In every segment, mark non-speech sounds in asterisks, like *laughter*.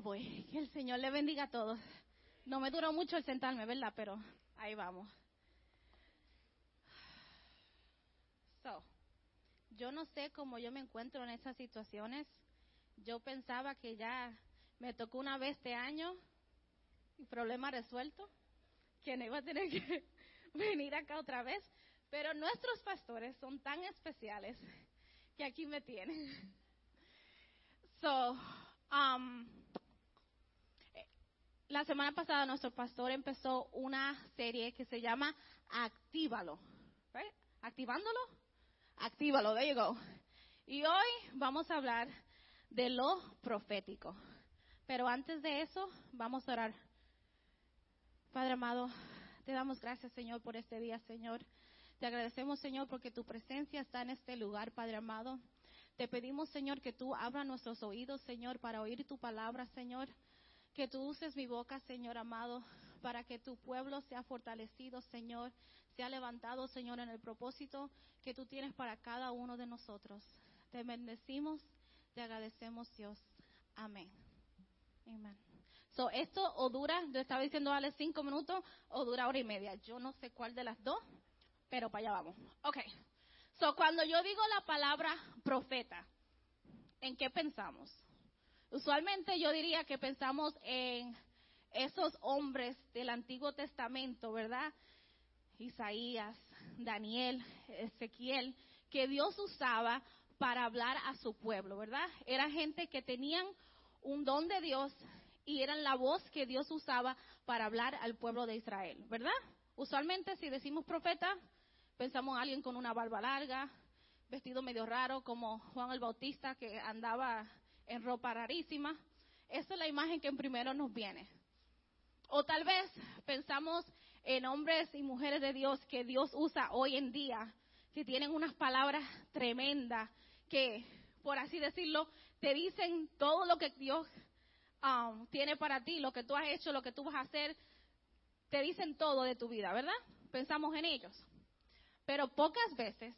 Oh, boy, que el Señor le bendiga a todos. No me duró mucho el sentarme, ¿verdad? Pero ahí vamos. So, yo no sé cómo yo me encuentro en esas situaciones. Yo pensaba que ya me tocó una vez este año y problema resuelto, que no iba a tener que *laughs* venir acá otra vez. Pero nuestros pastores son tan especiales que aquí me tienen. *laughs* So, um, la semana pasada nuestro pastor empezó una serie que se llama Actívalo. ¿Activándolo? Actívalo, there you go. Y hoy vamos a hablar de lo profético. Pero antes de eso, vamos a orar. Padre amado, te damos gracias, Señor, por este día, Señor. Te agradecemos, Señor, porque tu presencia está en este lugar, Padre amado. Te pedimos, Señor, que tú abras nuestros oídos, Señor, para oír tu palabra, Señor. Que tú uses mi boca, Señor amado, para que tu pueblo sea fortalecido, Señor, sea levantado, Señor, en el propósito que tú tienes para cada uno de nosotros. Te bendecimos, te agradecemos, Dios. Amén. Amén. So, esto o dura, yo estaba diciendo, vale cinco minutos, o dura hora y media. Yo no sé cuál de las dos, pero para allá vamos. Ok. So, cuando yo digo la palabra profeta, ¿en qué pensamos? Usualmente yo diría que pensamos en esos hombres del Antiguo Testamento, ¿verdad? Isaías, Daniel, Ezequiel, que Dios usaba para hablar a su pueblo, ¿verdad? Era gente que tenían un don de Dios y eran la voz que Dios usaba para hablar al pueblo de Israel, ¿verdad? Usualmente si decimos profeta, pensamos en alguien con una barba larga, vestido medio raro, como Juan el Bautista que andaba en ropa rarísima. Esa es la imagen que en primero nos viene. O tal vez pensamos en hombres y mujeres de Dios que Dios usa hoy en día, que tienen unas palabras tremendas, que, por así decirlo, te dicen todo lo que Dios um, tiene para ti, lo que tú has hecho, lo que tú vas a hacer, te dicen todo de tu vida, ¿verdad? Pensamos en ellos. Pero pocas veces,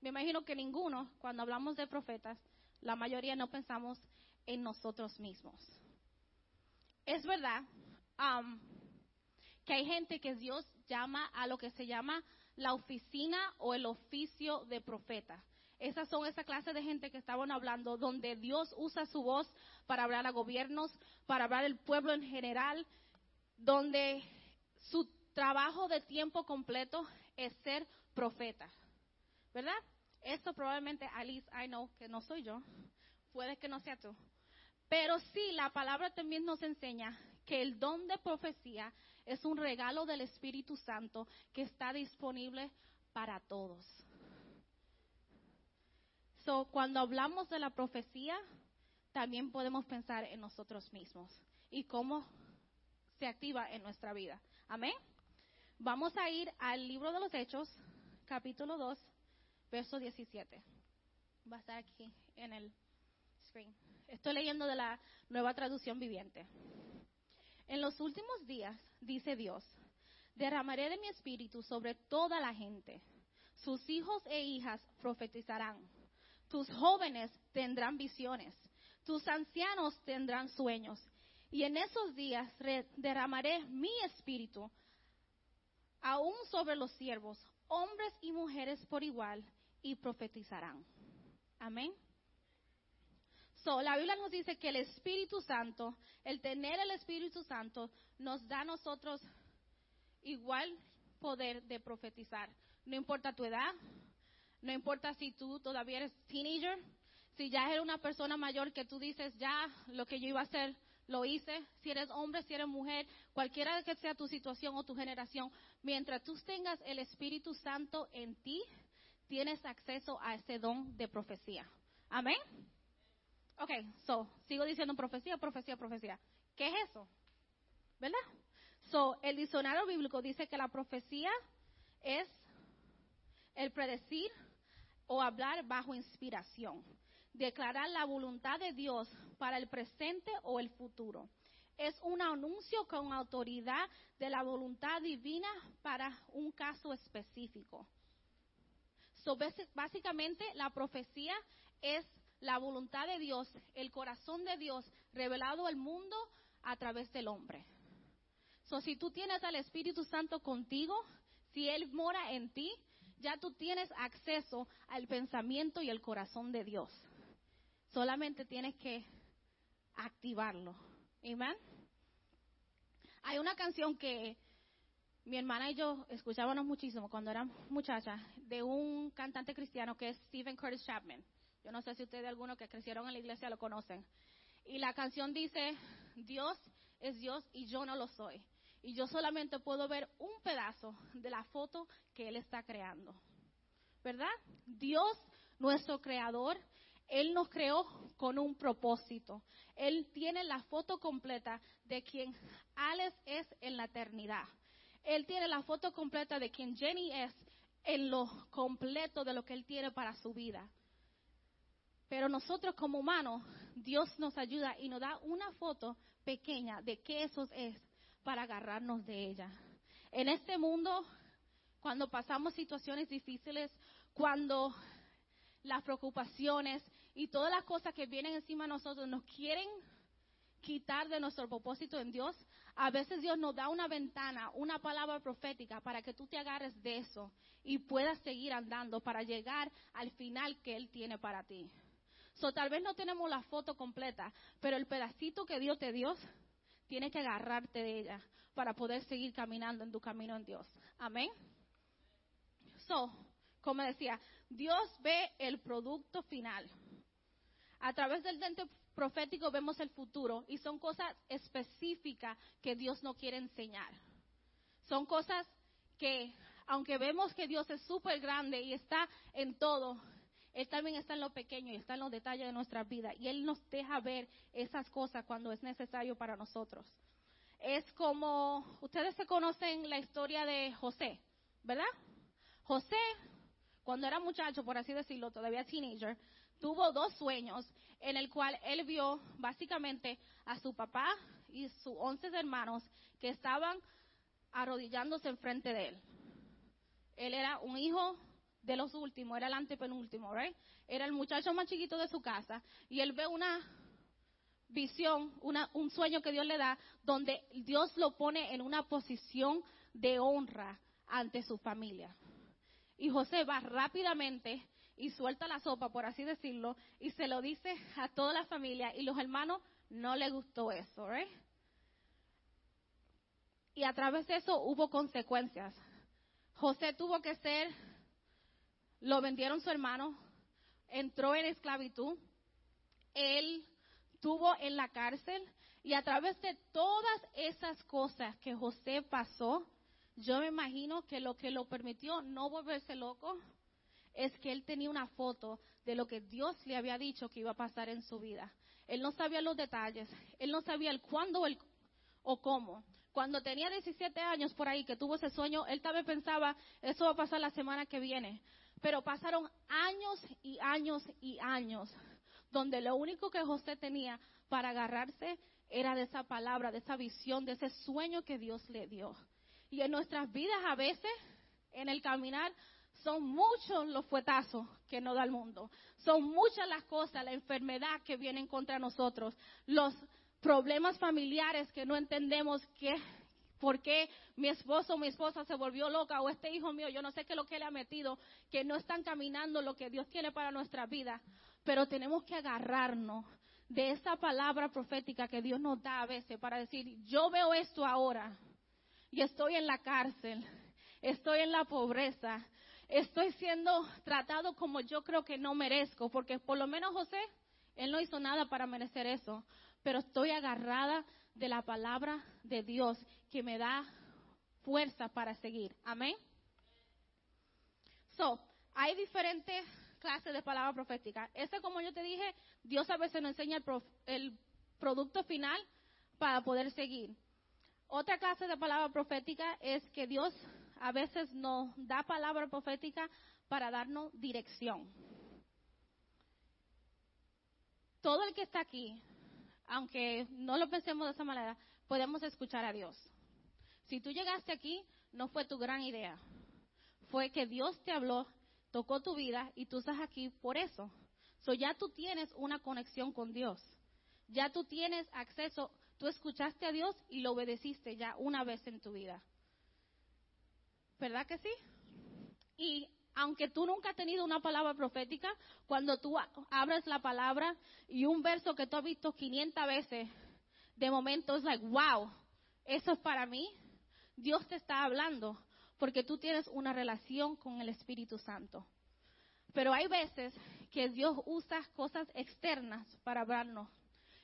me imagino que ninguno, cuando hablamos de profetas, la mayoría no pensamos en nosotros mismos. Es verdad um, que hay gente que Dios llama a lo que se llama la oficina o el oficio de profeta. Esas son esa clase de gente que estaban hablando, donde Dios usa su voz para hablar a gobiernos, para hablar al pueblo en general, donde su trabajo de tiempo completo es ser profeta. ¿Verdad? Esto probablemente, Alice, I know que no soy yo, puede que no sea tú. Pero sí, la palabra también nos enseña que el don de profecía es un regalo del Espíritu Santo que está disponible para todos. So, cuando hablamos de la profecía, también podemos pensar en nosotros mismos y cómo se activa en nuestra vida. Amén. Vamos a ir al libro de los Hechos, capítulo 2, verso 17. Va a estar aquí en el screen. Estoy leyendo de la nueva traducción viviente. En los últimos días, dice Dios, derramaré de mi espíritu sobre toda la gente. Sus hijos e hijas profetizarán. Tus jóvenes tendrán visiones. Tus ancianos tendrán sueños. Y en esos días derramaré mi espíritu aún sobre los siervos, hombres y mujeres por igual, y profetizarán. Amén. So, la Biblia nos dice que el Espíritu Santo, el tener el Espíritu Santo, nos da a nosotros igual poder de profetizar. No importa tu edad, no importa si tú todavía eres teenager, si ya eres una persona mayor que tú dices, ya lo que yo iba a hacer, lo hice. Si eres hombre, si eres mujer, cualquiera que sea tu situación o tu generación, mientras tú tengas el Espíritu Santo en ti, tienes acceso a ese don de profecía. Amén. Ok, so, sigo diciendo profecía, profecía, profecía. ¿Qué es eso? ¿Verdad? So, el diccionario bíblico dice que la profecía es el predecir o hablar bajo inspiración, declarar la voluntad de Dios para el presente o el futuro. Es un anuncio con autoridad de la voluntad divina para un caso específico. So, básicamente, la profecía es la voluntad de Dios, el corazón de Dios revelado al mundo a través del hombre. So, si tú tienes al Espíritu Santo contigo, si Él mora en ti, ya tú tienes acceso al pensamiento y el corazón de Dios. Solamente tienes que activarlo. Amén. Hay una canción que mi hermana y yo escuchábamos muchísimo cuando éramos muchachas de un cantante cristiano que es Stephen Curtis Chapman. Yo no sé si ustedes algunos que crecieron en la iglesia lo conocen. Y la canción dice, Dios es Dios y yo no lo soy. Y yo solamente puedo ver un pedazo de la foto que Él está creando. ¿Verdad? Dios, nuestro creador, Él nos creó con un propósito. Él tiene la foto completa de quien Alex es en la eternidad. Él tiene la foto completa de quien Jenny es en lo completo de lo que Él tiene para su vida. Pero nosotros como humanos, Dios nos ayuda y nos da una foto pequeña de qué eso es para agarrarnos de ella. En este mundo, cuando pasamos situaciones difíciles, cuando las preocupaciones y todas las cosas que vienen encima de nosotros nos quieren quitar de nuestro propósito en Dios, a veces Dios nos da una ventana, una palabra profética para que tú te agarres de eso y puedas seguir andando para llegar al final que Él tiene para ti. So, tal vez no tenemos la foto completa, pero el pedacito que Dios te dio, tienes que agarrarte de ella para poder seguir caminando en tu camino en Dios. Amén. So, como decía, Dios ve el producto final. A través del dente profético vemos el futuro y son cosas específicas que Dios no quiere enseñar. Son cosas que, aunque vemos que Dios es súper grande y está en todo, Él también está en lo pequeño y está en los detalles de nuestra vida. Y Él nos deja ver esas cosas cuando es necesario para nosotros. Es como, ustedes se conocen la historia de José, ¿verdad? José, cuando era muchacho, por así decirlo, todavía teenager, tuvo dos sueños en el cual él vio básicamente a su papá y sus once hermanos que estaban arrodillándose enfrente de él. Él era un hijo de los últimos, era el antepenúltimo, ¿right? Era el muchacho más chiquito de su casa y él ve una visión, una, un sueño que Dios le da donde Dios lo pone en una posición de honra ante su familia. Y José va rápidamente y suelta la sopa, por así decirlo, y se lo dice a toda la familia y los hermanos no le gustó eso, ¿right? Y a través de eso hubo consecuencias. José tuvo que ser, lo vendieron su hermano, entró en esclavitud, él estuvo en la cárcel y a través de todas esas cosas que José pasó, yo me imagino que lo que lo permitió no volverse loco es que él tenía una foto de lo que Dios le había dicho que iba a pasar en su vida. Él no sabía los detalles, él no sabía el cuándo o cómo. Cuando tenía 17 años por ahí que tuvo ese sueño, él también pensaba, eso va a pasar la semana que viene. Pero pasaron años y años y años donde lo único que José tenía para agarrarse era de esa palabra, de esa visión, de ese sueño que Dios le dio. Y en nuestras vidas a veces, en el caminar, son muchos los fuetazos que nos da el mundo. Son muchas las cosas, la enfermedad que vienen contra nosotros, los problemas familiares que no entendemos qué, por qué mi esposo o mi esposa se volvió loca o este hijo mío, yo no sé qué es lo que le ha metido, que no están caminando lo que Dios tiene para nuestra vida. Pero tenemos que agarrarnos de esa palabra profética que Dios nos da a veces para decir, yo veo esto ahora y estoy en la cárcel, estoy en la pobreza, estoy siendo tratado como yo creo que no merezco, porque por lo menos José, él no hizo nada para merecer eso, pero estoy agarrada de la palabra de Dios que me da fuerza para seguir. Amén. So, hay diferentes clases de palabra profética. Este, como yo te dije, Dios a veces nos enseña el producto final para poder seguir. Otra clase de palabra profética es que Dios a veces nos da palabra profética para darnos dirección. Todo el que está aquí, aunque no lo pensemos de esa manera, podemos escuchar a Dios. Si tú llegaste aquí, no fue tu gran idea. Fue que Dios te habló, tocó tu vida y tú estás aquí por eso. So ya tú tienes una conexión con Dios. Ya tú tienes acceso, tú escuchaste a Dios y lo obedeciste ya una vez en tu vida. ¿Verdad que sí? Y aunque tú nunca has tenido una palabra profética, cuando tú abres la palabra y un verso que tú has visto 500 veces, de momento es like, wow, eso es para mí. Dios te está hablando porque tú tienes una relación con el Espíritu Santo. Pero hay veces que Dios usa cosas externas para hablarnos.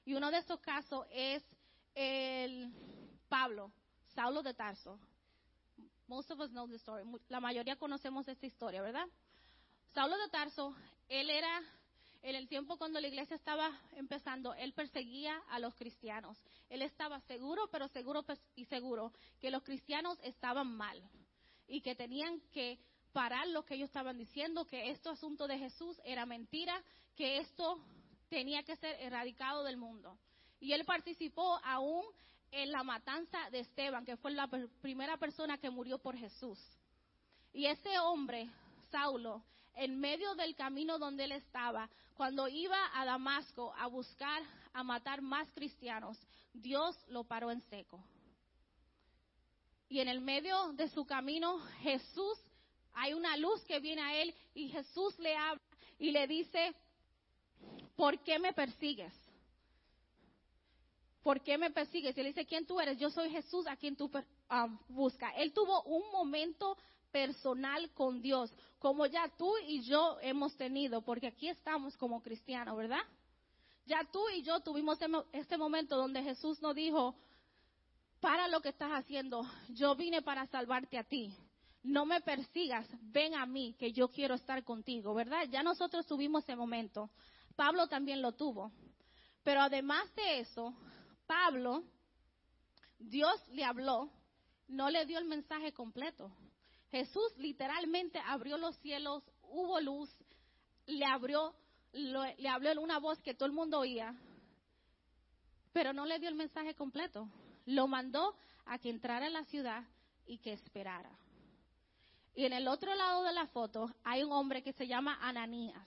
Y uno de esos casos es el Pablo, Saulo de Tarso. Most of us know story. La mayoría conocemos esta historia, ¿verdad? Saulo de Tarso, él era, en el tiempo cuando la iglesia estaba empezando, él perseguía a los cristianos. Él estaba seguro, pero seguro y seguro, que los cristianos estaban mal y que tenían que parar lo que ellos estaban diciendo, que este asunto de Jesús era mentira, que esto tenía que ser erradicado del mundo. Y él participó aún en la matanza de Esteban, que fue la primera persona que murió por Jesús. Y ese hombre, Saulo, en medio del camino donde él estaba, cuando iba a Damasco a buscar a matar más cristianos, Dios lo paró en seco. Y en el medio de su camino, Jesús, hay una luz que viene a él y Jesús le habla y le dice, ¿por qué me persigues? ¿Por qué me persigues? Y él dice, ¿quién tú eres? Yo soy Jesús a quien tú um, buscas. Él tuvo un momento personal con Dios, como ya tú y yo hemos tenido, porque aquí estamos como cristianos, ¿verdad? Ya tú y yo tuvimos este momento donde Jesús nos dijo, para lo que estás haciendo, yo vine para salvarte a ti. No me persigas, ven a mí, que yo quiero estar contigo, ¿verdad? Ya nosotros tuvimos ese momento. Pablo también lo tuvo. Pero además de eso, Pablo, Dios le habló, no le dio el mensaje completo. Jesús literalmente abrió los cielos, hubo luz, le abrió, le habló en una voz que todo el mundo oía, pero no le dio el mensaje completo. Lo mandó a que entrara en la ciudad y que esperara. Y en el otro lado de la foto hay un hombre que se llama Ananías.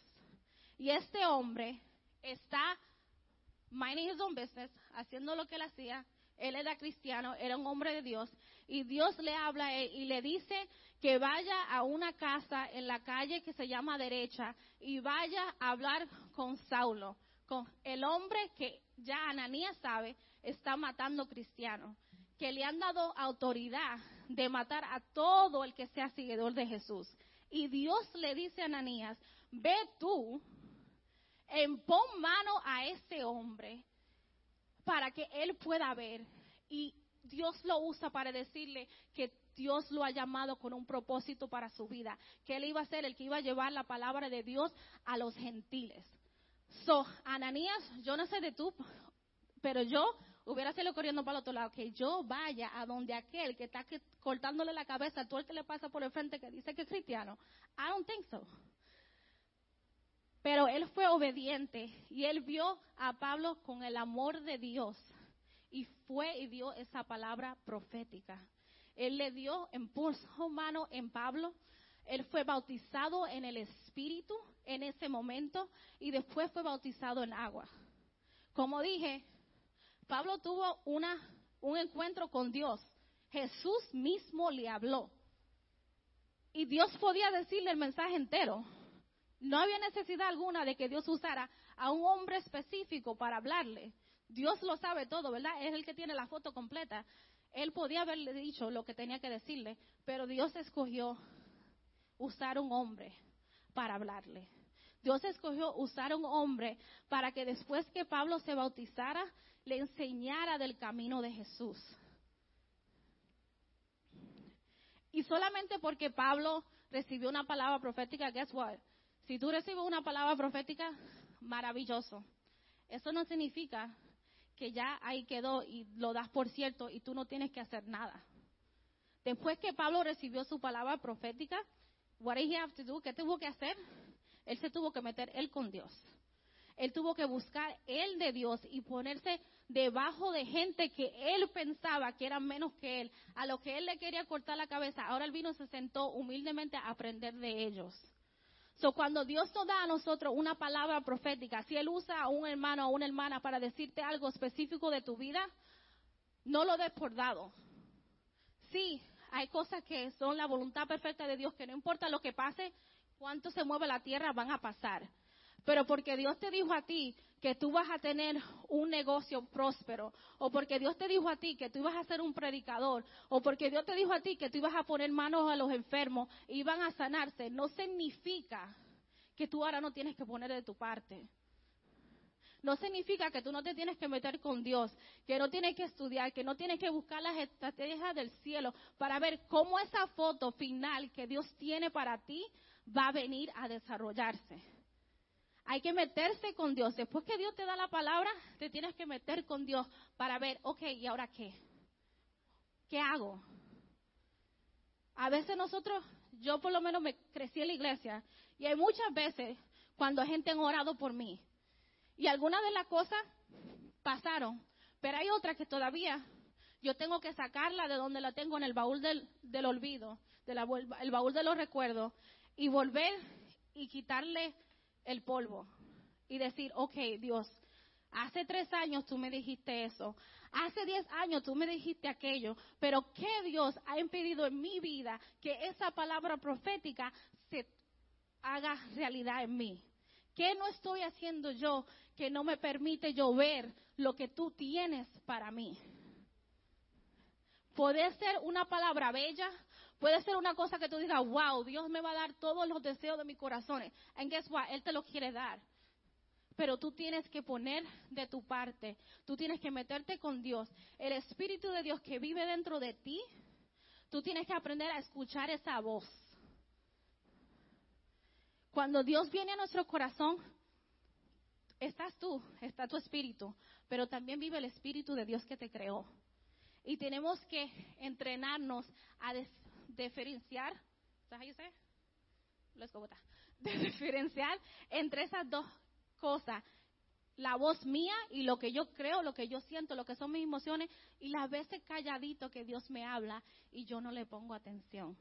Y este hombre está minding his own business, haciendo lo que él hacía. Él era cristiano, era un hombre de Dios. Y Dios le habla y le dice que vaya a una casa en la calle que se llama derecha y vaya a hablar con Saulo, con el hombre que ya Ananías sabe está matando cristianos, que le han dado autoridad de matar a todo el que sea seguidor de Jesús. Y Dios le dice a Ananías, ve tú en pon mano a ese hombre para que él pueda ver. Y Dios lo usa para decirle que Dios lo ha llamado con un propósito para su vida, que él iba a ser el que iba a llevar la palabra de Dios a los gentiles. So, Ananías, yo no sé de tú, pero yo hubiera sido corriendo para el otro lado, que yo vaya a donde aquel que está cortándole la cabeza todo el que le pasa por el frente que dice que es cristiano. I don't think so. Pero él fue obediente y él vio a Pablo con el amor de Dios y fue y dio esa palabra profética. Él le dio en puso mano en Pablo. Él fue bautizado en el Espíritu en ese momento y después fue bautizado en agua. Como dije, Pablo tuvo una, un encuentro con Dios. Jesús mismo le habló. Y Dios podía decirle el mensaje entero no había necesidad alguna de que Dios usara a un hombre específico para hablarle. Dios lo sabe todo, ¿verdad? Es el que tiene la foto completa. Él podía haberle dicho lo que tenía que decirle, pero Dios escogió usar un hombre para hablarle. Dios escogió usar un hombre para que después que Pablo se bautizara, le enseñara del camino de Jesús. Y solamente porque Pablo recibió una palabra profética, guess what? Si tú recibes una palabra profética, maravilloso. Eso no significa que ya ahí quedó y lo das por cierto y tú no tienes que hacer nada. Después que Pablo recibió su palabra profética, what did he have to do? ¿Qué tuvo que hacer? Él se tuvo que meter él con Dios. Él tuvo que buscar él de Dios y ponerse debajo de gente que él pensaba que eran menos que él, a lo que él le quería cortar la cabeza. Ahora el vino se sentó humildemente a aprender de ellos. So, cuando Dios nos da a nosotros una palabra profética, si Él usa a un hermano o una hermana para decirte algo específico de tu vida, no lo des por dado. Sí, hay cosas que son la voluntad perfecta de Dios, que no importa lo que pase, cuánto se mueve la tierra, van a pasar. Pero porque Dios te dijo a ti que tú vas a tener un negocio próspero, o porque Dios te dijo a ti que tú ibas a ser un predicador, o porque Dios te dijo a ti que tú ibas a poner manos a los enfermos y iban a sanarse, no significa que tú ahora no tienes que poner de tu parte. No significa que tú no te tienes que meter con Dios, que no tienes que estudiar, que no tienes que buscar las estrategias del cielo para ver cómo esa foto final que Dios tiene para ti va a venir a desarrollarse. Hay que meterse con Dios. Después que Dios te da la palabra, te tienes que meter con Dios para ver, ok, ¿y ahora qué? ¿Qué hago? A veces nosotros, yo por lo menos me crecí en la iglesia y hay muchas veces cuando gente ha orado por mí y algunas de las cosas pasaron, pero hay otras que todavía yo tengo que sacarla de donde la tengo en el baúl del, olvido, del el baúl de los recuerdos y volver y quitarle el polvo y decir, ok, Dios, hace tres años tú me dijiste eso, hace diez años tú me dijiste aquello, pero ¿qué Dios ha impedido en mi vida que esa palabra profética se haga realidad en mí? ¿Qué no estoy haciendo yo que no me permite yo ver lo que tú tienes para mí? Puede ser una palabra bella, Puede ser una cosa que tú digas, wow, Dios me va a dar todos los deseos de mi corazón. And guess what? Él te lo quiere dar. Pero tú tienes que poner de tu parte. Tú tienes que meterte con Dios. El Espíritu de Dios que vive dentro de ti, tú tienes que aprender a escuchar esa voz. Cuando Dios viene a nuestro corazón, estás tú, está tu espíritu, pero también vive el espíritu de Dios que te creó. Y tenemos que entrenarnos a, diferenciar, ¿sabes De *laughs* diferenciar entre esas dos cosas, la voz mía y lo que yo creo, lo que yo siento, lo que son mis emociones, y las veces calladito que Dios me habla y yo no le pongo atención.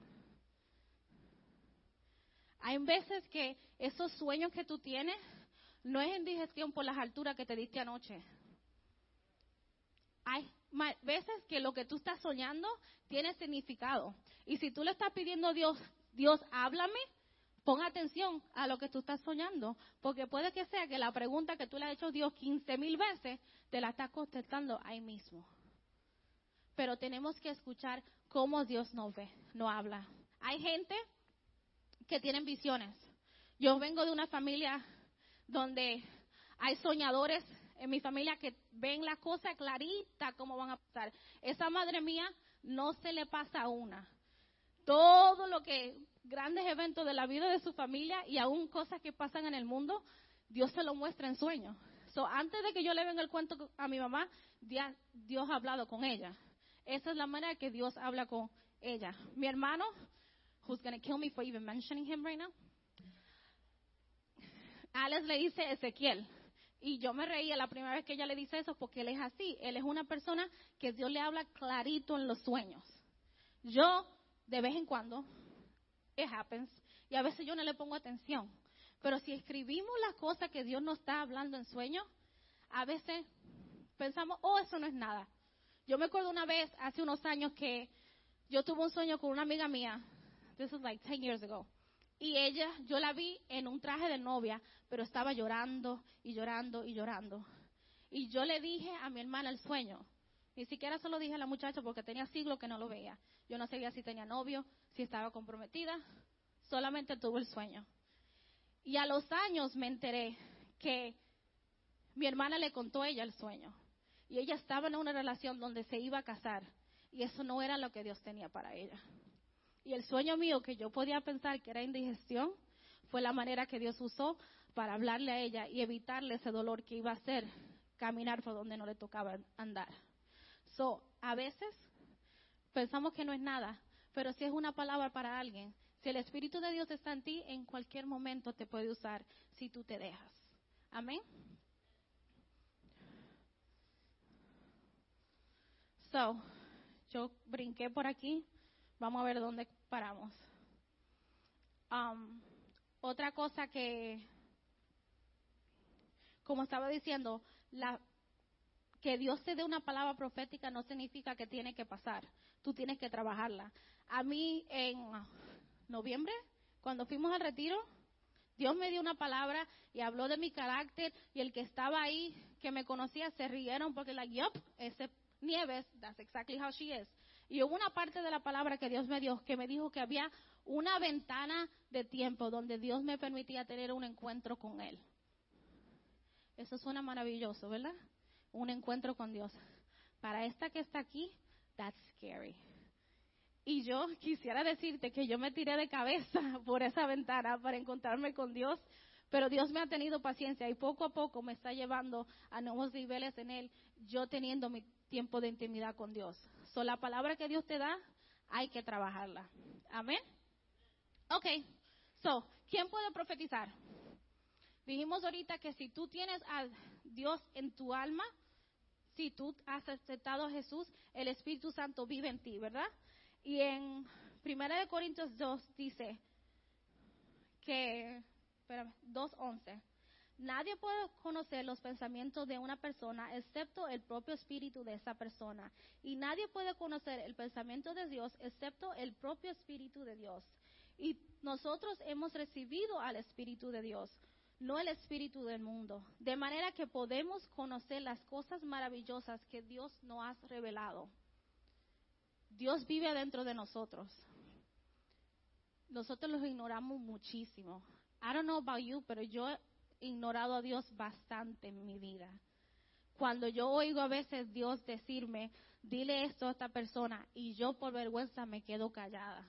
Hay veces que esos sueños que tú tienes no es indigestión por las alturas que te diste anoche. Hay veces que lo que tú estás soñando tiene significado. Y si tú le estás pidiendo a Dios, Dios, háblame, pon atención a lo que tú estás soñando. Porque puede que sea que la pregunta que tú le has hecho a Dios 15 mil veces, te la estás contestando ahí mismo. Pero tenemos que escuchar cómo Dios nos ve, no habla. Hay gente que tienen visiones. Yo vengo de una familia donde hay soñadores en mi familia que ven la cosa clarita cómo van a pasar. Esa madre mía no se le pasa una. Todo lo que, grandes eventos de la vida de su familia y aún cosas que pasan en el mundo, Dios se lo muestra en sueños. So, antes de que yo le venga el cuento a mi mamá, Dios ha hablado con ella. Esa es la manera que Dios habla con ella. Mi hermano, who's going to kill me for even mentioning him right now, Alex le dice Ezequiel. Y yo me reía la primera vez que ella le dice eso porque él es así. Él es una persona que Dios le habla clarito en los sueños. Yo, de vez en cuando, it happens, y a veces yo no le pongo atención. Pero si escribimos las cosas que Dios nos está hablando en sueños, a veces pensamos, oh, eso no es nada. Yo me acuerdo una vez, hace unos años, que yo tuve un sueño con una amiga mía. This was like 10 years ago. Y ella, yo la vi en un traje de novia, pero estaba llorando y llorando y llorando. Y yo le dije a mi hermana el sueño. Ni siquiera se lo dije a la muchacha porque tenía siglos que no lo veía. Yo no sabía si tenía novio, si estaba comprometida. Solamente tuve el sueño. Y a los años me enteré que mi hermana le contó a ella el sueño. Y ella estaba en una relación donde se iba a casar. Y eso no era lo que Dios tenía para ella. Y el sueño mío que yo podía pensar que era indigestión fue la manera que Dios usó para hablarle a ella y evitarle ese dolor que iba a hacer caminar por donde no le tocaba andar. So, a veces pensamos que no es nada, pero si es una palabra para alguien, si el Espíritu de Dios está en ti, en cualquier momento te puede usar si tú te dejas. Amén. So, yo brinqué por aquí. Vamos a ver dónde paramos. Um, otra cosa que, como estaba diciendo, la, que Dios te dé una palabra profética no significa que tiene que pasar. Tú tienes que trabajarla. A mí en noviembre, cuando fuimos al retiro, Dios me dio una palabra y habló de mi carácter y el que estaba ahí, que me conocía, se rieron porque like, yup, ese Nieves, that's exactly how she is. Y hubo una parte de la palabra que Dios me dio que me dijo que había una ventana de tiempo donde Dios me permitía tener un encuentro con Él. Eso suena maravilloso, ¿verdad? Un encuentro con Dios. Para esta que está aquí, that's scary. Y yo quisiera decirte que yo me tiré de cabeza *laughs* por esa ventana para encontrarme con Dios, pero Dios me ha tenido paciencia y poco a poco me está llevando a nuevos niveles en Él, yo teniendo mi tiempo de intimidad con Dios. So, la palabra que Dios te da, hay que trabajarla. Amén. Ok, so, ¿quién puede profetizar? Dijimos ahorita que si tú tienes a Dios en tu alma, si tú has aceptado a Jesús, el Espíritu Santo vive en ti, ¿verdad? Y en 1 Corintios 2 dice que, espérame, 2.11, nadie puede conocer los pensamientos de una persona excepto el propio espíritu de esa persona. Y nadie puede conocer el pensamiento de Dios excepto el propio espíritu de Dios. Y nosotros hemos recibido al espíritu de Dios, no el espíritu del mundo. De manera que podemos conocer las cosas maravillosas que Dios nos ha revelado. Dios vive dentro de nosotros. Nosotros los ignoramos muchísimo. I don't know about you, pero yo ignorado a Dios bastante en mi vida. Cuando yo oigo a veces Dios decirme, dile esto a esta persona, y yo por vergüenza me quedo callada.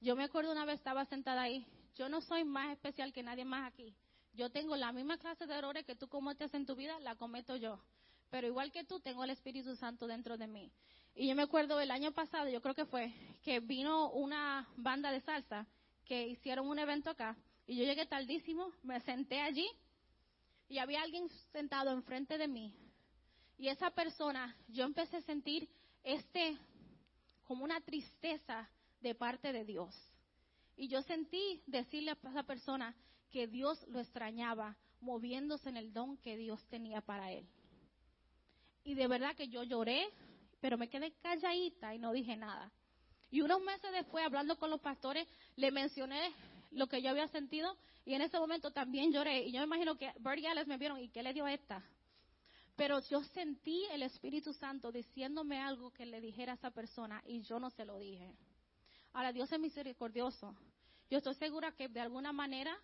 Yo me acuerdo una vez estaba sentada ahí. Yo no soy más especial que nadie más aquí. Yo tengo la misma clase de errores que tú cometes en tu vida, la cometo yo. Pero igual que tú, tengo el Espíritu Santo dentro de mí. Y yo me acuerdo el año pasado, yo creo que fue, que vino una banda de salsa que hicieron un evento acá. Y yo llegué tardísimo, me senté allí y había alguien sentado enfrente de mí. Y esa persona, yo empecé a sentir este, como una tristeza de parte de Dios. Y yo sentí decirle a esa persona que Dios lo extrañaba, moviéndose en el don que Dios tenía para él. Y de verdad que yo lloré, pero me quedé calladita y no dije nada. Y unos meses después, hablando con los pastores, le mencioné lo que yo había sentido y en ese momento también lloré. Y yo me imagino que Bert y Alex me vieron y ¿qué le dio a esta? Pero yo sentí el Espíritu Santo diciéndome algo que le dijera a esa persona y yo no se lo dije. Ahora, Dios es misericordioso. Yo estoy segura que de alguna manera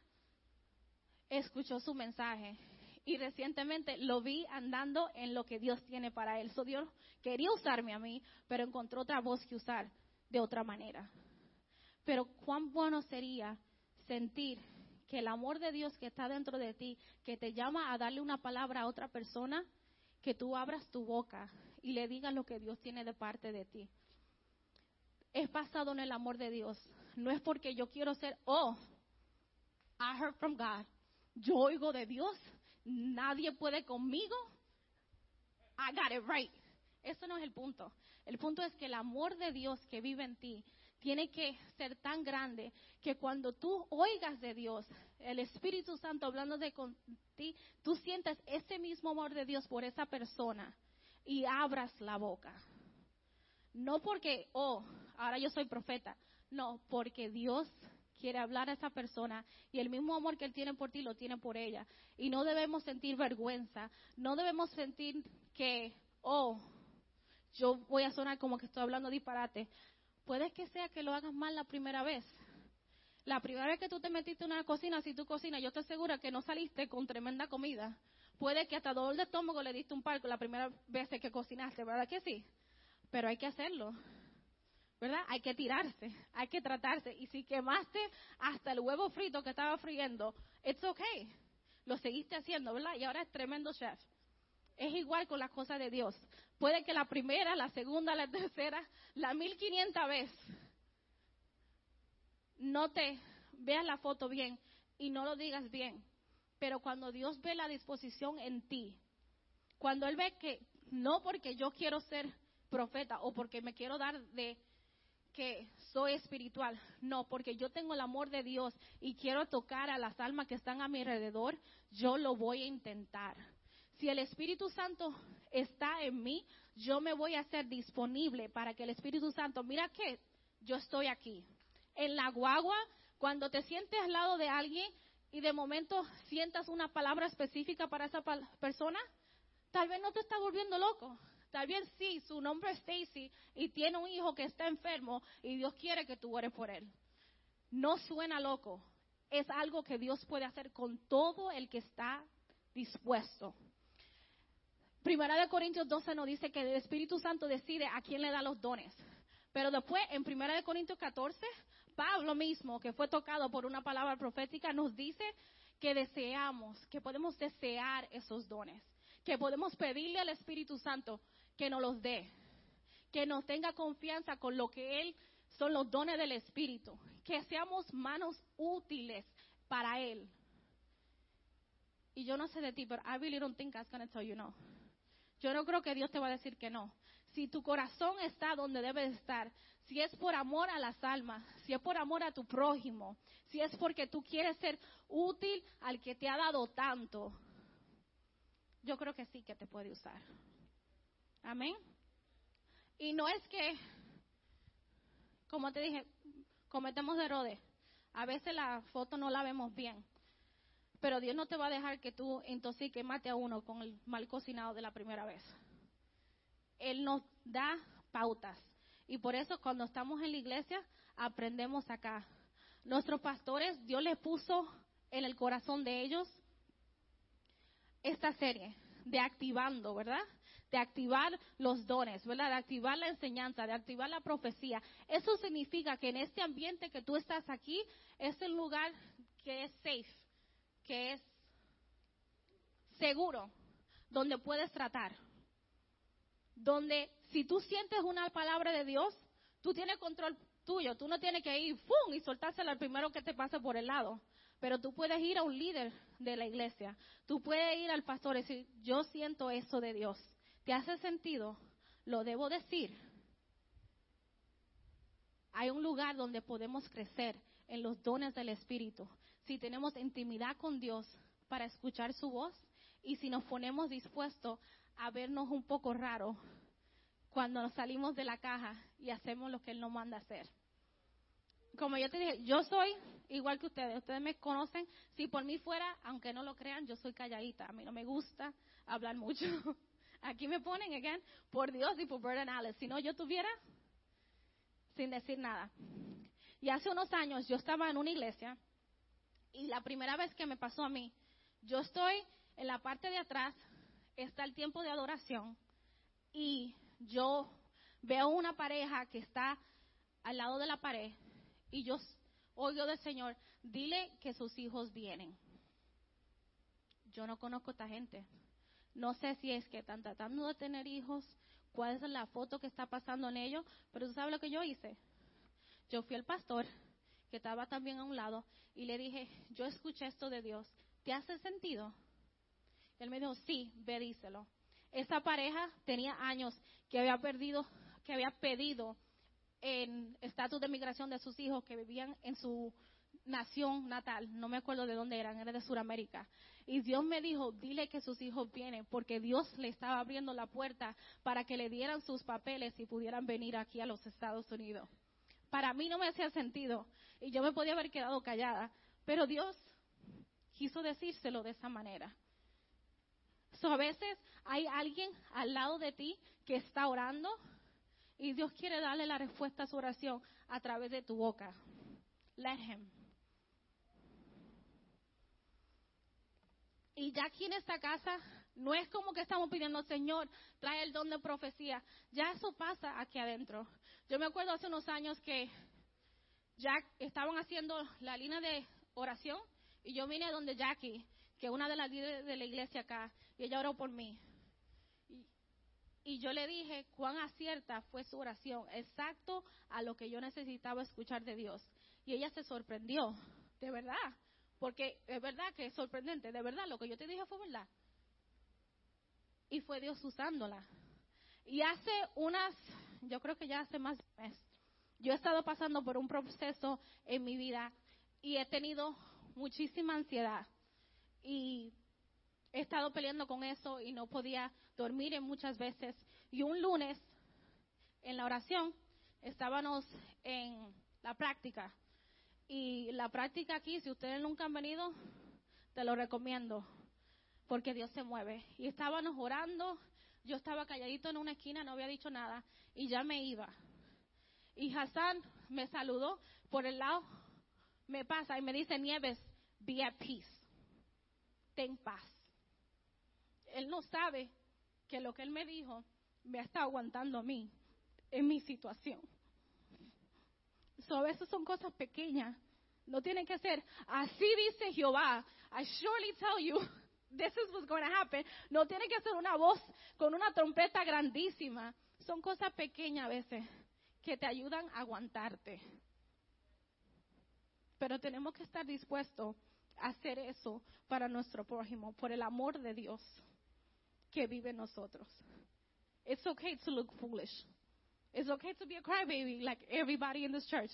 escuchó su mensaje y recientemente lo vi andando en lo que Dios tiene para él. So Dios quería usarme a mí, pero encontró otra voz que usar de otra manera. Pero cuán bueno sería sentir que el amor de Dios que está dentro de ti, que te llama a darle una palabra a otra persona, que tú abras tu boca y le digas lo que Dios tiene de parte de ti. Es basado en el amor de Dios. No es porque yo quiero ser, oh, I heard from God. Yo oigo de Dios nadie puede conmigo, I got it right. Eso no es el punto. El punto es que el amor de Dios que vive en ti tiene que ser tan grande que cuando tú oigas de Dios, el Espíritu Santo hablando de con ti, tú sientas ese mismo amor de Dios por esa persona y abras la boca. No porque, oh, ahora yo soy profeta. No, porque Dios quiere hablar a esa persona y el mismo amor que Él tiene por ti lo tiene por ella. Y no debemos sentir vergüenza, no debemos sentir que, oh, yo voy a sonar como que estoy hablando disparate. Puede que sea que lo hagas mal la primera vez. La primera vez que tú te metiste en una cocina, si tú cocinas, yo estoy segura que no saliste con tremenda comida. Puede que hasta dolor de estómago le diste un parco la primera vez que cocinaste, ¿verdad que sí? Pero hay que hacerlo. ¿verdad? Hay que tirarse, hay que tratarse. Y si quemaste hasta el huevo frito que estaba friendo, it's okay. Lo seguiste haciendo, ¿verdad? Y ahora es tremendo chef. Es igual con las cosas de Dios. Puede que la primera, la segunda, la tercera, la mil quinienta vez no te veas la foto bien y no lo digas bien. Pero cuando Dios ve la disposición en ti, cuando Él ve que no porque yo quiero ser profeta o porque me quiero dar de que soy espiritual. No, porque yo tengo el amor de Dios y quiero tocar a las almas que están a mi alrededor, yo lo voy a intentar. Si el Espíritu Santo está en mí, yo me voy a hacer disponible para que el Espíritu Santo, mira que yo estoy aquí. En la guagua, cuando te sientes al lado de alguien y de momento sientas una palabra específica para esa persona, tal vez no te está volviendo loco. Tal vez sí, su nombre es Stacy y tiene un hijo que está enfermo y Dios quiere que tú ores por él. No suena loco. Es algo que Dios puede hacer con todo el que está dispuesto. Primera de Corintios 12 nos dice que el Espíritu Santo decide a quién le da los dones. Pero después, en Primera de Corintios 14, Pablo mismo, que fue tocado por una palabra profética, nos dice que deseamos, que podemos desear esos dones, que podemos pedirle al Espíritu Santo que nos los dé, que nos tenga confianza con lo que Él son los dones del Espíritu, que seamos manos útiles para Él. Y yo no sé de ti, pero I really don't think I'm going to tell you no. Yo no creo que Dios te va a decir que no. Si tu corazón está donde debe estar, si es por amor a las almas, si es por amor a tu prójimo, si es porque tú quieres ser útil al que te ha dado tanto, yo creo que sí que te puede usar. Amén. Y no es que, como te dije, cometemos errores. A veces la foto no la vemos bien. Pero Dios no te va a dejar que tú intoxiques mate a uno con el mal cocinado de la primera vez. Él nos da pautas. Y por eso cuando estamos en la iglesia aprendemos acá. Nuestros pastores, Dios les puso en el corazón de ellos esta serie de activando, ¿verdad? De activar los dones, ¿verdad? De activar la enseñanza, de activar la profecía. Eso significa que en este ambiente que tú estás aquí es el lugar que es safe, que es seguro, donde puedes tratar. Donde si tú sientes una palabra de Dios, tú tienes control tuyo, tú no tienes que ir ¡fum! y soltársela al primero que te pase por el lado. Pero tú puedes ir a un líder de la iglesia, tú puedes ir al pastor y decir, yo siento eso de Dios. ¿Te hace sentido? Lo debo decir. Hay un lugar donde podemos crecer en los dones del Espíritu si tenemos intimidad con Dios para escuchar su voz y si nos ponemos dispuestos a vernos un poco raro cuando nos salimos de la caja y hacemos lo que Él nos manda hacer. Como yo te dije, yo soy igual que ustedes. Ustedes me conocen. Si por mí fuera, aunque no lo crean, yo soy calladita. A mí no me gusta hablar mucho. *laughs* Aquí me ponen, again, por Dios y por Burden Alice. Si no, yo tuviera sin decir nada. Y hace unos años yo estaba en una iglesia y la primera vez que me pasó a mí, yo estoy en la parte de atrás, está el tiempo de adoración y yo veo una pareja que está al lado de la pared y yo oigo del Señor, dile que sus hijos vienen. Yo no conozco a esta gente. No sé si es que están tratando de tener hijos, cuál es la foto que está pasando en ellos, pero tú sabes lo que yo hice. Yo fui al pastor, que estaba también a un lado, y le dije, yo escuché esto de Dios, ¿te hace sentido? Él me dijo, sí, ve díselo. Esa pareja tenía años que había perdido, que había pedido en estatus de migración de sus hijos que vivían en su nación natal, no me acuerdo de dónde eran, era de Sudamérica. Y Dios me dijo, dile que sus hijos vienen, porque Dios le estaba abriendo la puerta para que le dieran sus papeles y pudieran venir aquí a los Estados Unidos para mí no me hacía sentido y yo me podía haber quedado callada, pero Dios quiso decírselo de esa manera. So, a veces hay alguien al lado de ti que está orando y Dios quiere darle la respuesta a su oración a través de tu boca. Let him. Y ya aquí en esta casa no es como que estamos pidiendo, Señor, trae el don de profecía. Ya eso pasa aquí adentro. Yo me acuerdo hace unos años que ya estaban haciendo la línea de oración y yo vine a donde Jackie, que es una de las líderes de la iglesia acá, y ella oró por mí. Y, y yo le dije cuán acierta fue su oración, exacto a lo que yo necesitaba escuchar de Dios. Y ella se sorprendió, de verdad, porque es verdad que es sorprendente, de verdad, lo que yo te dije fue verdad. Y fue Dios usándola. Y hace unas yo creo que ya hace más de un mes, Yo he estado pasando por un proceso en mi vida y he tenido muchísima ansiedad. Y he estado peleando con eso y no podía dormir en muchas veces. Y un lunes, en la oración, estábamos en la práctica. Y la práctica aquí, si ustedes nunca han venido, te lo recomiendo, porque Dios se mueve. Y estábamos orando, yo estaba calladito en una esquina, no había dicho nada, y ya me iba. Y Hassan me saludó por el lado, me pasa y me dice, Nieves, be at peace, ten paz él no sabe que lo que él me dijo me está aguantando a mí en mi situación. So, a son cosas pequeñas. No tienen que ser, así dice Jehová. I surely tell you, this is what's going to happen. No tiene que ser una voz con una trompeta grandísima. Son cosas pequeñas a veces que te ayudan a aguantarte. Pero tenemos que estar dispuestos a hacer eso para nuestro prójimo, por el amor de Dios que vive en nosotros. It's okay to look foolish. It's okay to be a crybaby like everybody in this church.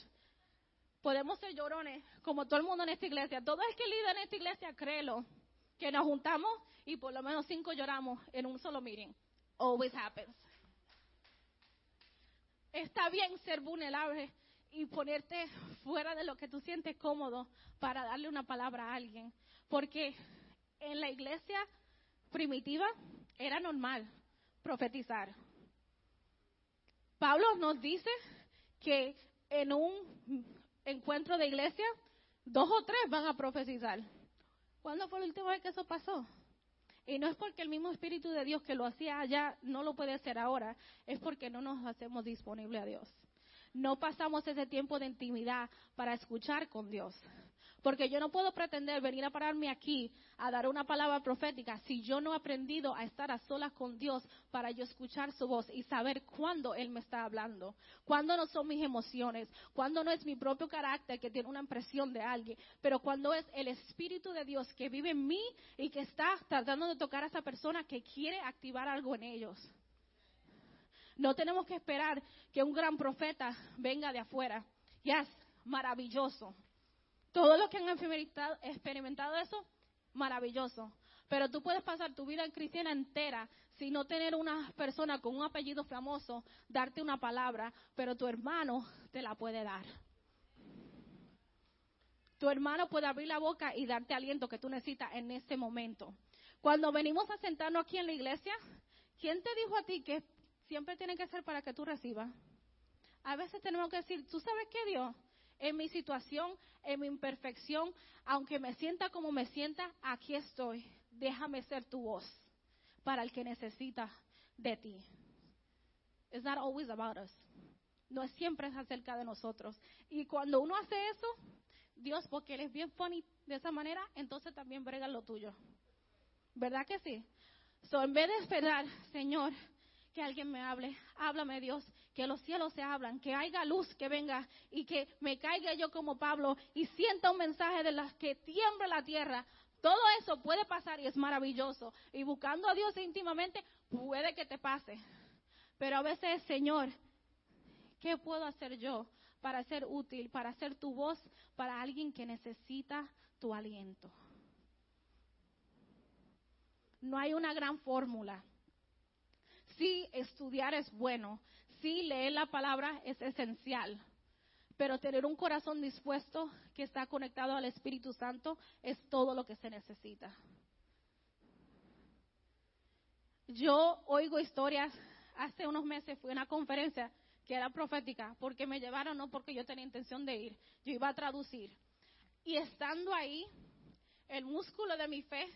Podemos ser llorones como todo el mundo en esta iglesia. Todo el que en esta iglesia, créelo, que nos juntamos y por lo menos cinco lloramos en un solo meeting. Always happens. Está bien ser vulnerable y ponerte fuera de lo que tú sientes cómodo para darle una palabra a alguien. Porque en la iglesia primitiva era normal profetizar. Pablo nos dice que en un encuentro de iglesia, dos o tres van a profetizar. ¿Cuándo fue la última vez que eso pasó? Y no es porque el mismo Espíritu de Dios que lo hacía allá no lo puede hacer ahora, es porque no nos hacemos disponibles a Dios. No pasamos ese tiempo de intimidad para escuchar con Dios. Porque yo no puedo pretender venir a pararme aquí a dar una palabra profética si yo no he aprendido a estar a solas con Dios para yo escuchar su voz y saber cuándo Él me está hablando, cuándo no son mis emociones, cuándo no es mi propio carácter que tiene una impresión de alguien, pero cuando es el Espíritu de Dios que vive en mí y que está tratando de tocar a esa persona que quiere activar algo en ellos. No tenemos que esperar que un gran profeta venga de afuera. Ya es maravilloso. Todos los que han experimentado, eso, maravilloso. Pero tú puedes pasar tu vida cristiana entera sin no tener una persona con un apellido famoso, darte una palabra, pero tu hermano te la puede dar. Tu hermano puede abrir la boca y darte aliento que tú necesitas en ese momento. Cuando venimos a sentarnos aquí en la iglesia, ¿quién te dijo a ti que siempre tiene que ser para que tú recibas? A veces tenemos que decir, ¿tú sabes qué, Dios? En mi situación, en mi imperfección, aunque me sienta como me sienta, aquí estoy. Déjame ser tu voz para el que necesita de ti. It's not always about us. No es siempre acerca de nosotros. Y cuando uno hace eso, Dios, porque Él es bien funny de esa manera, entonces también brega lo tuyo. ¿Verdad que sí? So, en vez de esperar, Señor, que alguien me hable, háblame Dios, que los cielos se hablan, que haya luz que venga y que me caiga yo como Pablo y sienta un mensaje de las que tiembla la tierra. Todo eso puede pasar y es maravilloso. Y buscando a Dios íntimamente puede que te pase. Pero a veces, Señor, ¿qué puedo hacer yo para ser útil, para ser tu voz para alguien que necesita tu aliento? No hay una gran fórmula. Sí, estudiar es bueno, sí leer la palabra es esencial, pero tener un corazón dispuesto que está conectado al Espíritu Santo es todo lo que se necesita. Yo oigo historias, hace unos meses fui a una conferencia que era profética, porque me llevaron, no porque yo tenía intención de ir, yo iba a traducir. Y estando ahí, el músculo de mi fe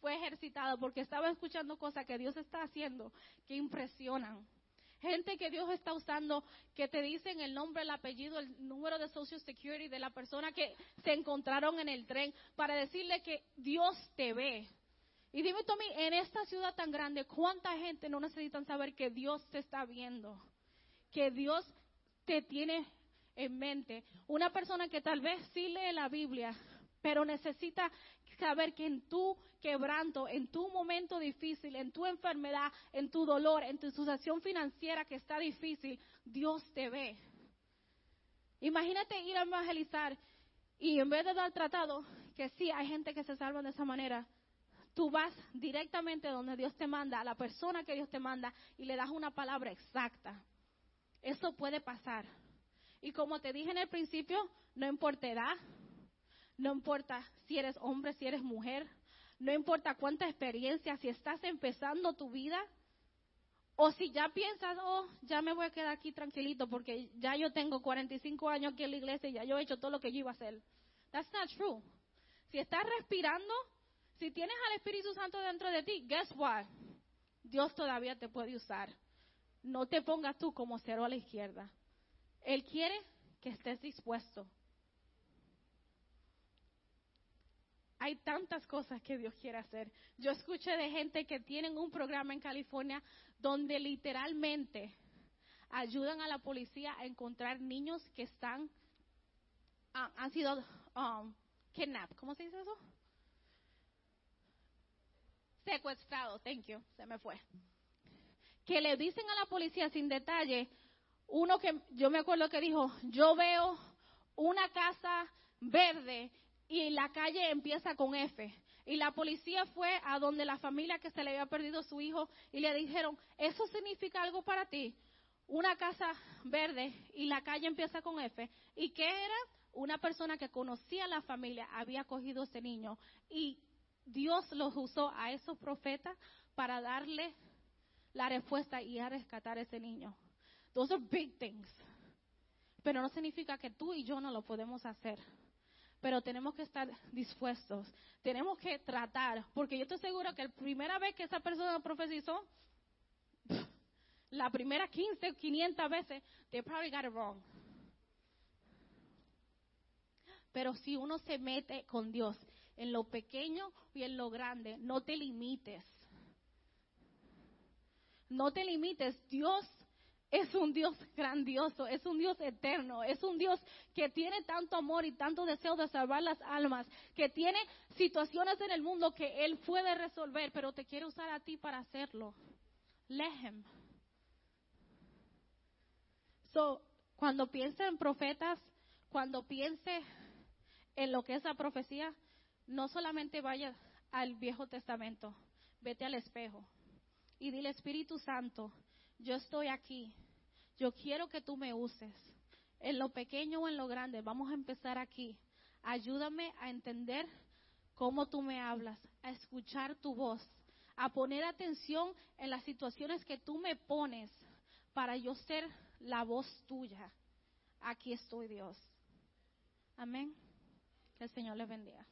fue ejercitado porque estaba escuchando cosas que Dios está haciendo que impresionan. Gente que Dios está usando, que te dicen el nombre, el apellido, el número de Social Security de la persona que se encontraron en el tren para decirle que Dios te ve. Y dime mí, en esta ciudad tan grande, ¿cuánta gente no necesitan saber que Dios te está viendo? Que Dios te tiene en mente. Una persona que tal vez sí lee la Biblia, pero necesita saber que en tu quebranto, en tu momento difícil, en tu enfermedad, en tu dolor, en tu situación financiera que está difícil, Dios te ve. Imagínate ir a evangelizar y en vez de dar tratado, que sí, hay gente que se salva de esa manera, tú vas directamente donde Dios te manda, a la persona que Dios te manda, y le das una palabra exacta. Eso puede pasar. Y como te dije en el principio, no importa no importa si eres hombre, si eres mujer, no importa cuánta experiencia, si estás empezando tu vida, o si ya piensas, oh, ya me voy a quedar aquí tranquilito porque ya yo tengo 45 años aquí en la iglesia y ya yo he hecho todo lo que yo iba a hacer. That's not true. Si estás respirando, si tienes al Espíritu Santo dentro de ti, guess what? Dios todavía te puede usar. No te pongas tú como cero a la izquierda. Él quiere que estés dispuesto. Hay tantas cosas que Dios quiere hacer. Yo escuché de gente que tienen un programa en California donde literalmente ayudan a la policía a encontrar niños que están, ah, han sido um, kidnapped. ¿Cómo se dice eso? Secuestrado, thank you, se me fue. Que le dicen a la policía sin detalle, uno que yo me acuerdo que dijo, yo veo una casa verde y la calle empieza con F. Y la policía fue a donde la familia que se le había perdido su hijo y le dijeron, ¿eso significa algo para ti? Una casa verde y la calle empieza con F. ¿Y qué era? Una persona que conocía a la familia había cogido ese niño y Dios los usó a esos profetas para darle la respuesta y a rescatar ese niño. Those are big things. Pero no significa que tú y yo no lo podemos hacer pero tenemos que estar dispuestos, tenemos que tratar, porque yo estoy seguro que la primera vez que esa persona profetizó, la primera 15, 500 veces, they probably got it wrong. Pero si uno se mete con Dios en lo pequeño y en lo grande, no te limites. No te limites. Dios es un Dios grandioso, es un Dios eterno, es un Dios que tiene tanto amor y tanto deseo de salvar las almas, que tiene situaciones en el mundo que Él puede resolver, pero te quiere usar a ti para hacerlo. Lehem. So, cuando piense en profetas, cuando piense en lo que es la profecía, no solamente vaya al Viejo Testamento, vete al espejo y dile Espíritu Santo, yo estoy aquí, yo quiero que tú me uses, en lo pequeño o en lo grande, vamos a empezar aquí. Ayúdame a entender cómo tú me hablas, a escuchar tu voz, a poner atención en las situaciones que tú me pones para yo ser la voz tuya. Aquí estoy, Dios. Amén. Que el Señor les bendiga.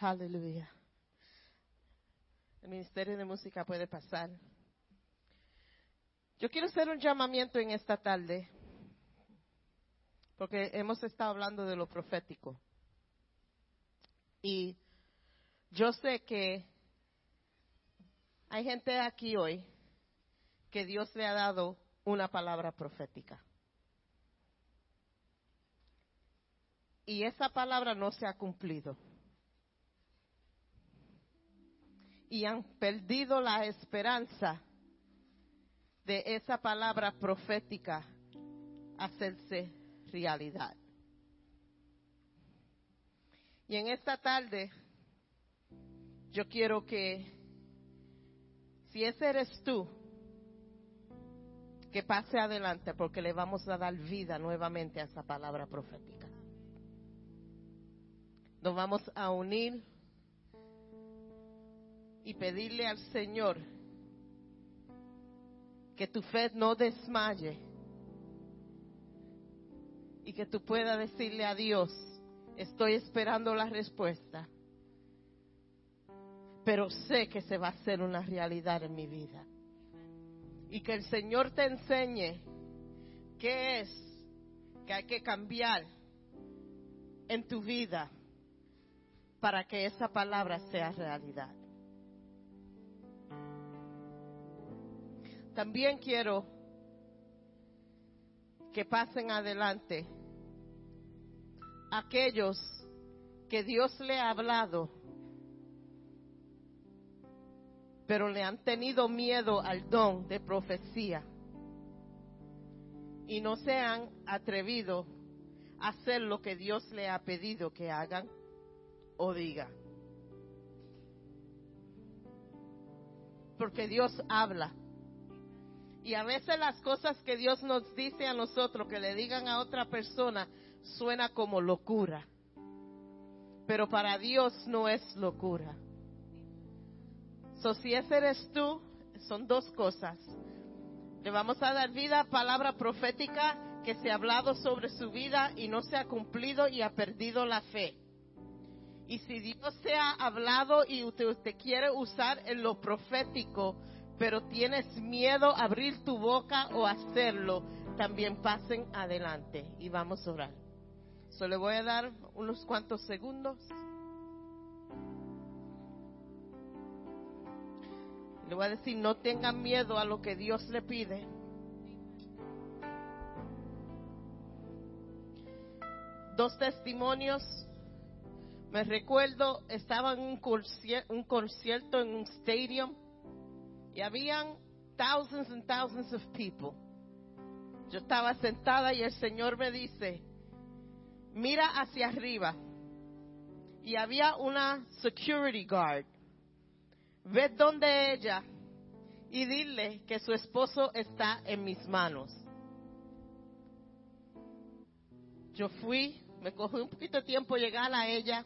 Aleluya. El Ministerio de Música puede pasar. Yo quiero hacer un llamamiento en esta tarde, porque hemos estado hablando de lo profético. Y yo sé que hay gente aquí hoy que Dios le ha dado una palabra profética. Y esa palabra no se ha cumplido. Y han perdido la esperanza de esa palabra profética hacerse realidad. Y en esta tarde yo quiero que, si ese eres tú, que pase adelante porque le vamos a dar vida nuevamente a esa palabra profética. Nos vamos a unir y pedirle al Señor que tu fe no desmaye y que tú puedas decirle a Dios, estoy esperando la respuesta, pero sé que se va a hacer una realidad en mi vida. Y que el Señor te enseñe qué es que hay que cambiar en tu vida para que esa palabra sea realidad. También quiero que pasen adelante aquellos que Dios le ha hablado pero le han tenido miedo al don de profecía y no se han atrevido a hacer lo que Dios le ha pedido que hagan o digan. Porque Dios habla. Y a veces las cosas que Dios nos dice a nosotros, que le digan a otra persona, suena como locura. Pero para Dios no es locura. So, si ese eres tú, son dos cosas. Le vamos a dar vida a palabra profética que se ha hablado sobre su vida y no se ha cumplido y ha perdido la fe. Y si Dios se ha hablado y usted, usted quiere usar en lo profético, pero tienes miedo a abrir tu boca o hacerlo, también pasen adelante y vamos a orar. Solo le voy a dar unos cuantos segundos. Le voy a decir, no tengan miedo a lo que Dios le pide. Dos testimonios. Me recuerdo, estaba en un concierto, un concierto en un stadium y habían thousands and thousands of people. Yo estaba sentada y el Señor me dice, mira hacia arriba. Y había una security guard Ve donde ella y dile que su esposo está en mis manos. Yo fui, me cogió un poquito de tiempo llegar a ella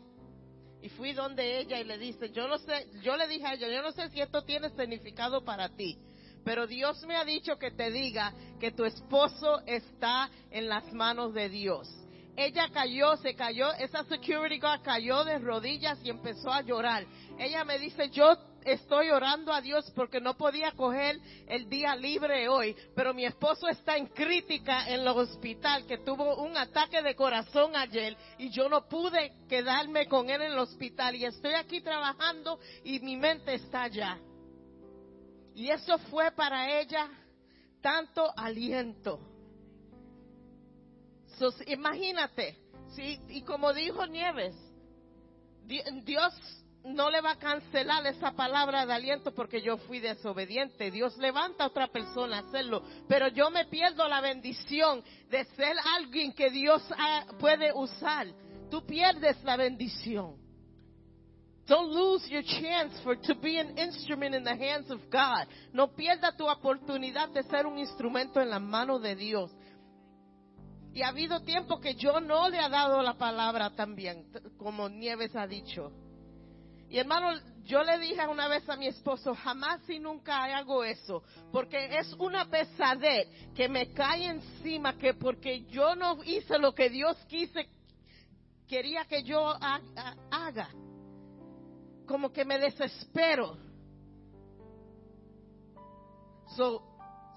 y fui donde ella y le dice, yo no sé, yo le dije a ella, yo no sé si esto tiene significado para ti, pero Dios me ha dicho que te diga que tu esposo está en las manos de Dios. Ella cayó, se cayó, esa security guard cayó de rodillas y empezó a llorar. Ella me dice, yo estoy orando a Dios porque no podía coger el día libre hoy, pero mi esposo está en crítica en el hospital, que tuvo un ataque de corazón ayer y yo no pude quedarme con él en el hospital y estoy aquí trabajando y mi mente está allá. Y eso fue para ella tanto aliento. imagínate, y como dijo Nieves, Dios no le va a cancelar esa palabra de aliento porque yo fui desobediente. Dios levanta a otra persona a hacerlo, pero yo me pierdo la bendición de ser alguien que Dios puede usar. Tú pierdes la bendición. Don't lose your chance for to be an instrument in the hands of God. No pierda tu oportunidad de ser un instrumento en las manos de Dios. Y ha habido tiempo que yo no le ha dado la palabra también, como Nieves ha dicho. Y hermano, yo le dije una vez a mi esposo, jamás y nunca hago eso, porque es una pesadez que me cae encima, que porque yo no hice lo que Dios quise, quería que yo haga. Como que me desespero. So,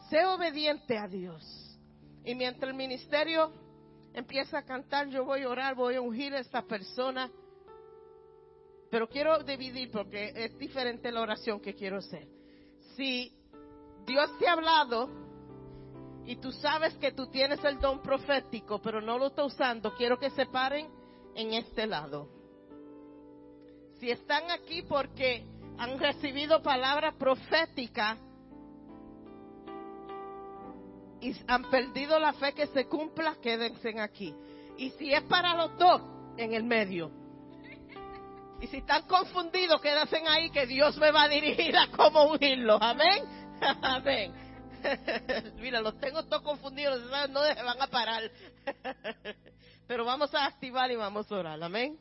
sé obediente a Dios. Y mientras el ministerio empieza a cantar, yo voy a orar, voy a ungir a esta persona pero quiero dividir porque es diferente la oración que quiero hacer. Si Dios te ha hablado y tú sabes que tú tienes el don profético, pero no lo está usando, quiero que se paren en este lado. Si están aquí porque han recibido palabra profética y han perdido la fe que se cumpla, quédense aquí. Y si es para los dos, en el medio. Y si están confundidos, quédense ahí que Dios me va a dirigir a cómo unirlos. Amén. *laughs* Amén. *laughs* Mira, los tengo todos confundidos, no se van a parar. *laughs* Pero vamos a activar y vamos a orar. Amén.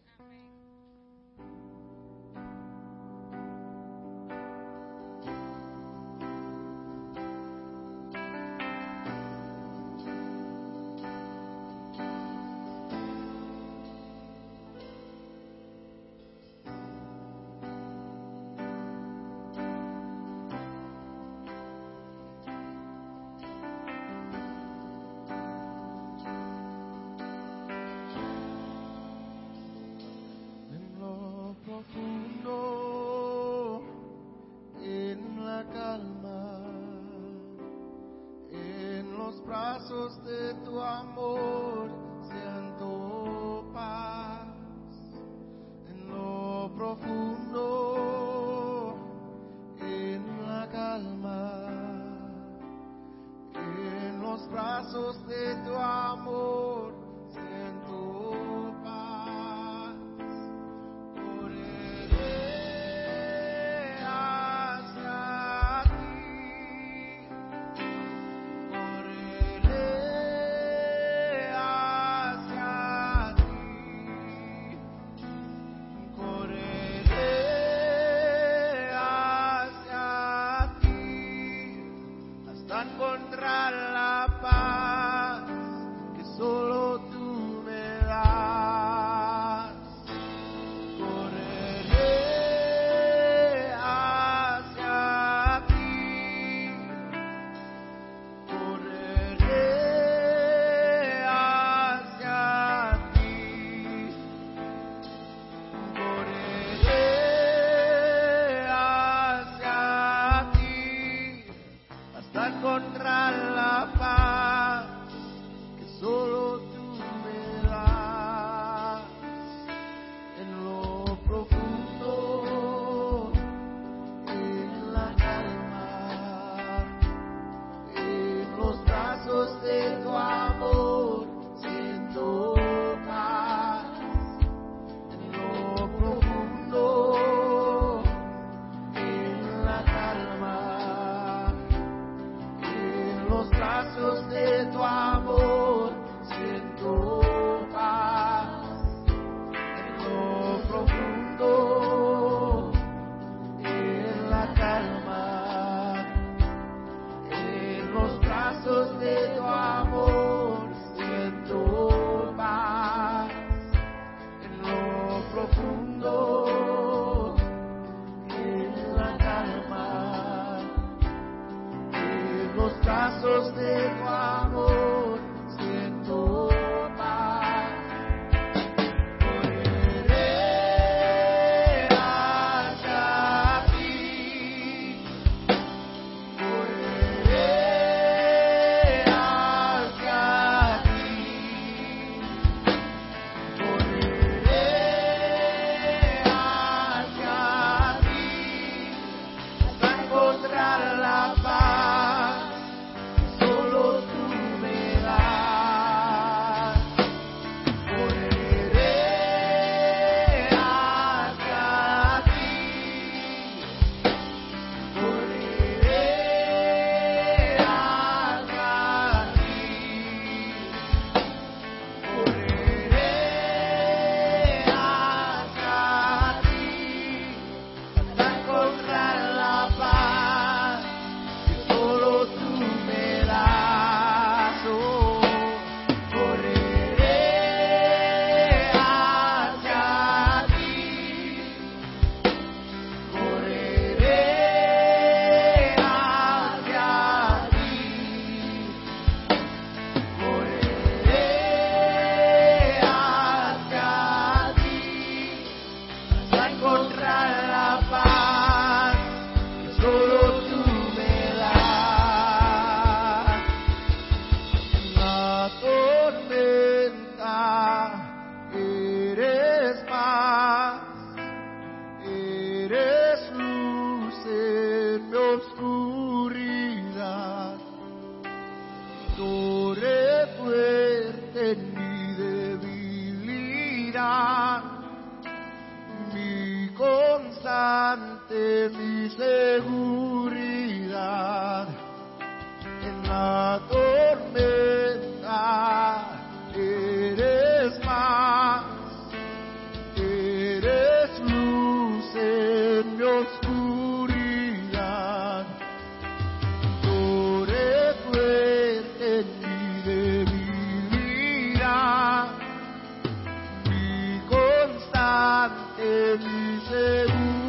Constante, mi seguridad.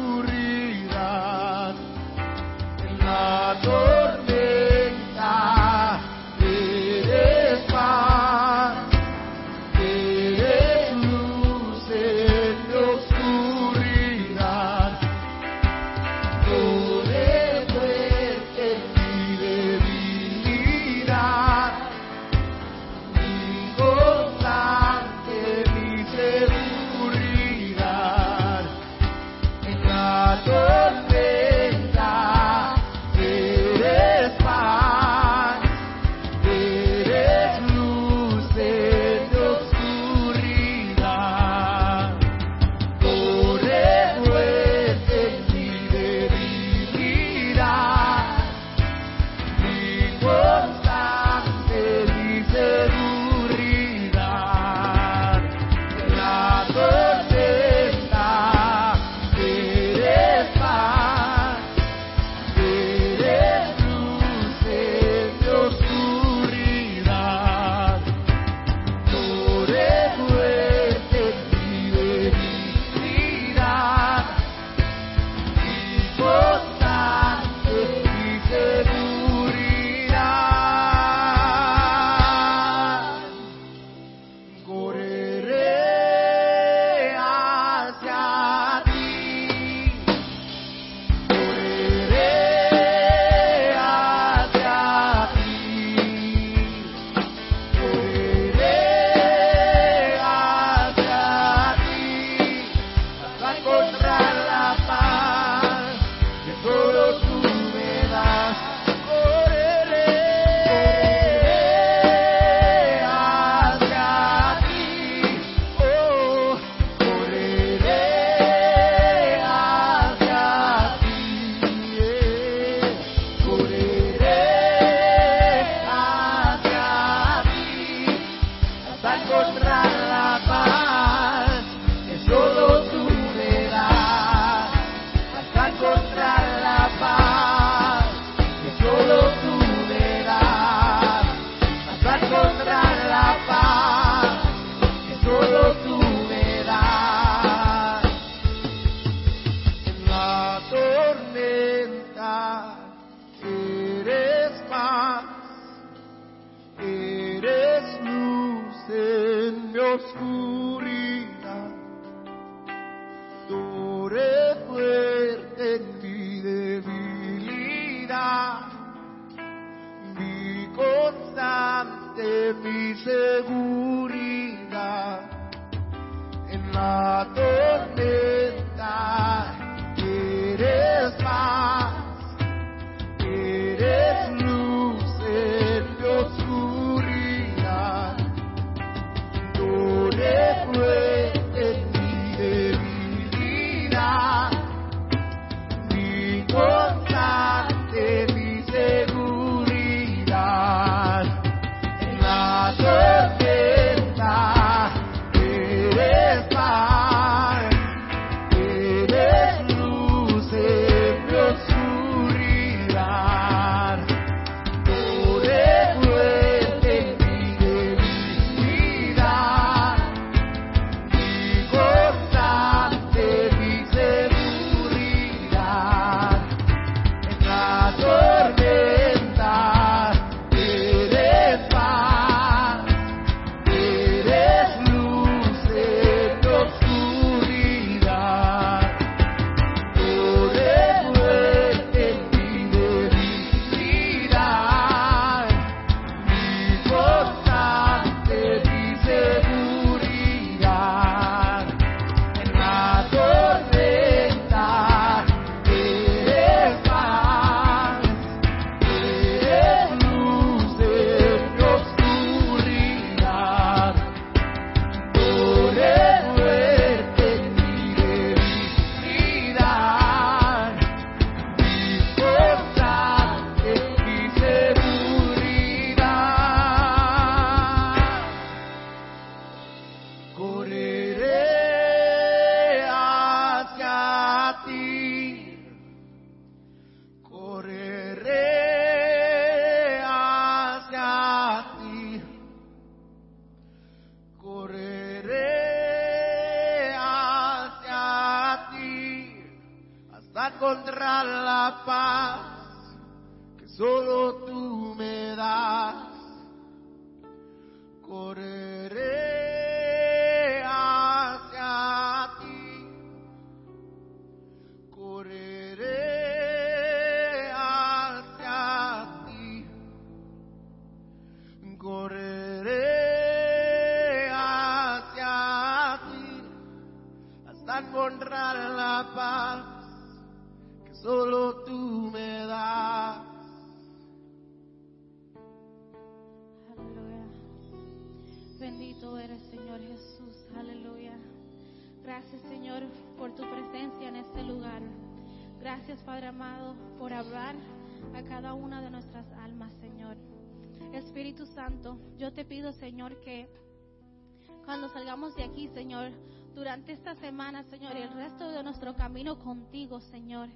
Salgamos de aquí, Señor, durante esta semana, Señor, y el resto de nuestro camino contigo, Señor,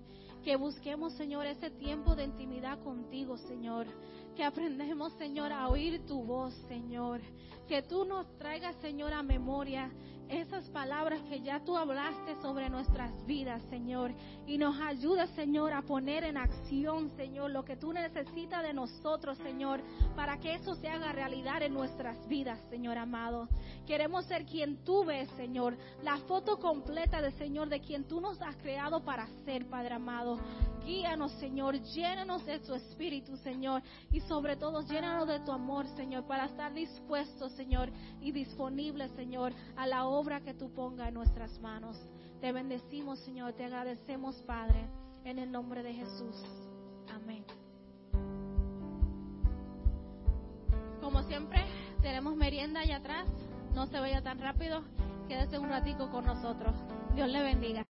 que busquemos, Señor, ese tiempo de intimidad contigo, Señor, que aprendemos, Señor, a oír tu voz, Señor, que tú nos traigas, Señor, a memoria esas palabras que ya tú hablaste sobre nuestras vidas, Señor, y nos ayuda, Señor, a poner en acción, Señor, lo que tú necesitas de nosotros, Señor, para que eso se haga realidad en nuestras vidas, Señor amado. Queremos ser quien tú ves, Señor, la foto completa de Señor de quien tú nos has creado para ser, Padre amado. Guíanos, Señor, llénanos de tu espíritu, Señor, y sobre todo llénanos de tu amor, Señor, para estar dispuestos, Señor, y disponibles, Señor, a la obra que tú pongas en nuestras manos. Te bendecimos, Señor, te agradecemos, Padre, en el nombre de Jesús. Amén. Como siempre, tenemos merienda allá atrás. No se vaya tan rápido. Quédese un ratico con nosotros. Dios le bendiga.